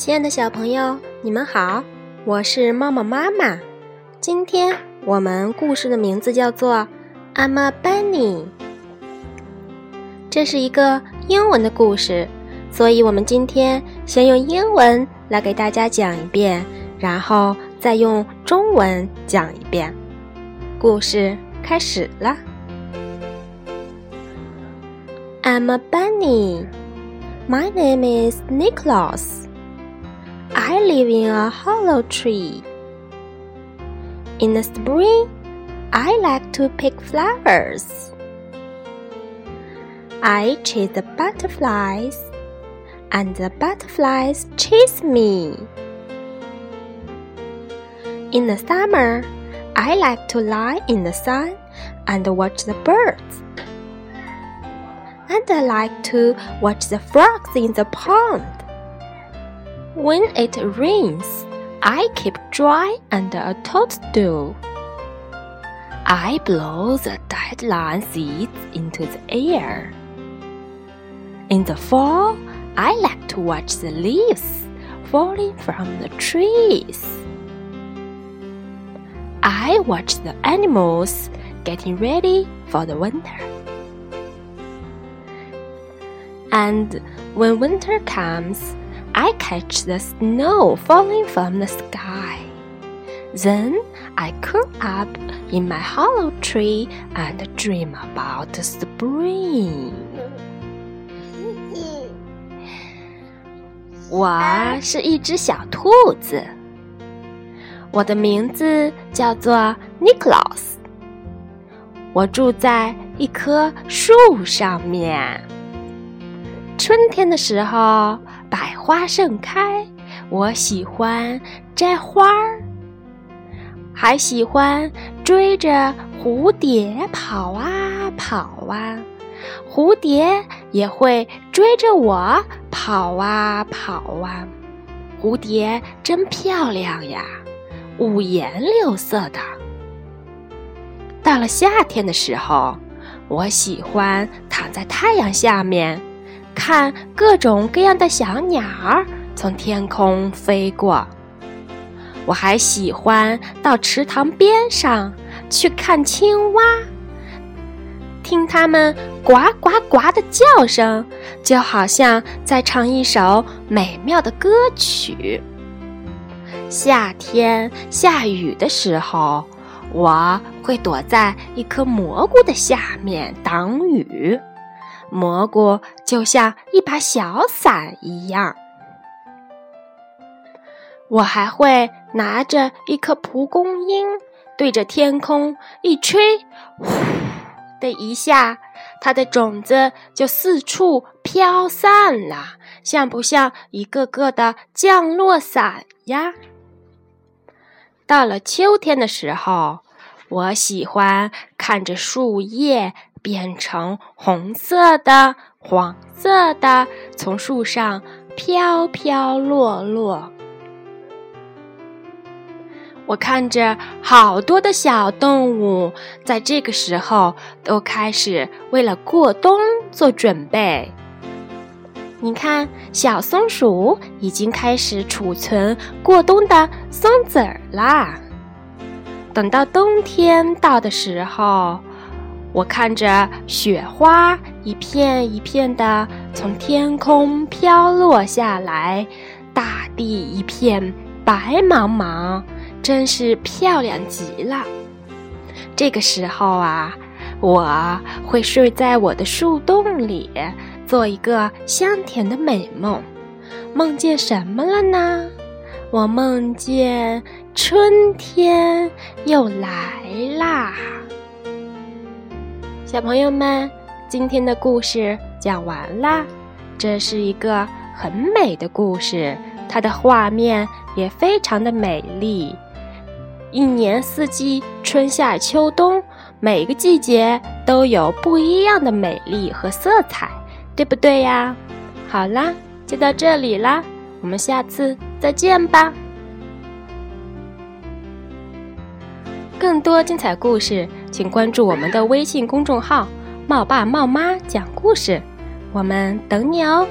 亲爱的小朋友，你们好，我是猫猫妈妈。今天我们故事的名字叫做《I'm a Bunny》，这是一个英文的故事，所以我们今天先用英文来给大家讲一遍，然后再用中文讲一遍。故事开始了。I'm a bunny. My name is Nicholas. I live in a hollow tree. In the spring, I like to pick flowers. I chase the butterflies, and the butterflies chase me. In the summer, I like to lie in the sun and watch the birds. And I like to watch the frogs in the pond. When it rains, I keep dry under a toadstool. I blow the dandelion seeds into the air. In the fall, I like to watch the leaves falling from the trees. I watch the animals getting ready for the winter. And when winter comes, I catch the snow falling from the sky. Then I curl up in my hollow tree and dream about spring. 我是一只小兔子，我的名字叫做 Nicholas。我住在一棵树上面。春天的时候， 百花盛开，我喜欢摘花儿，还喜欢追着蝴蝶跑啊跑啊，蝴蝶也会追着我跑啊跑啊。蝴蝶真漂亮呀，五颜六色的。到了夏天的时候，我喜欢躺在太阳下面。看各种各样的小鸟儿从天空飞过，我还喜欢到池塘边上去看青蛙，听它们呱呱呱的叫声，就好像在唱一首美妙的歌曲。夏天下雨的时候，我会躲在一颗蘑菇的下面挡雨。蘑菇就像一把小伞一样，我还会拿着一颗蒲公英，对着天空一吹，呼的一下，它的种子就四处飘散了，像不像一个个的降落伞呀？到了秋天的时候，我喜欢看着树叶。变成红色的、黄色的，从树上飘飘落落。我看着好多的小动物，在这个时候都开始为了过冬做准备。你看，小松鼠已经开始储存过冬的松子儿啦。等到冬天到的时候。我看着雪花一片一片的从天空飘落下来，大地一片白茫茫，真是漂亮极了。这个时候啊，我会睡在我的树洞里，做一个香甜的美梦。梦见什么了呢？我梦见春天又来啦。小朋友们，今天的故事讲完啦。这是一个很美的故事，它的画面也非常的美丽。一年四季，春夏秋冬，每个季节都有不一样的美丽和色彩，对不对呀？好啦，就到这里啦，我们下次再见吧。更多精彩故事，请关注我们的微信公众号“茂爸茂妈讲故事”，我们等你哦。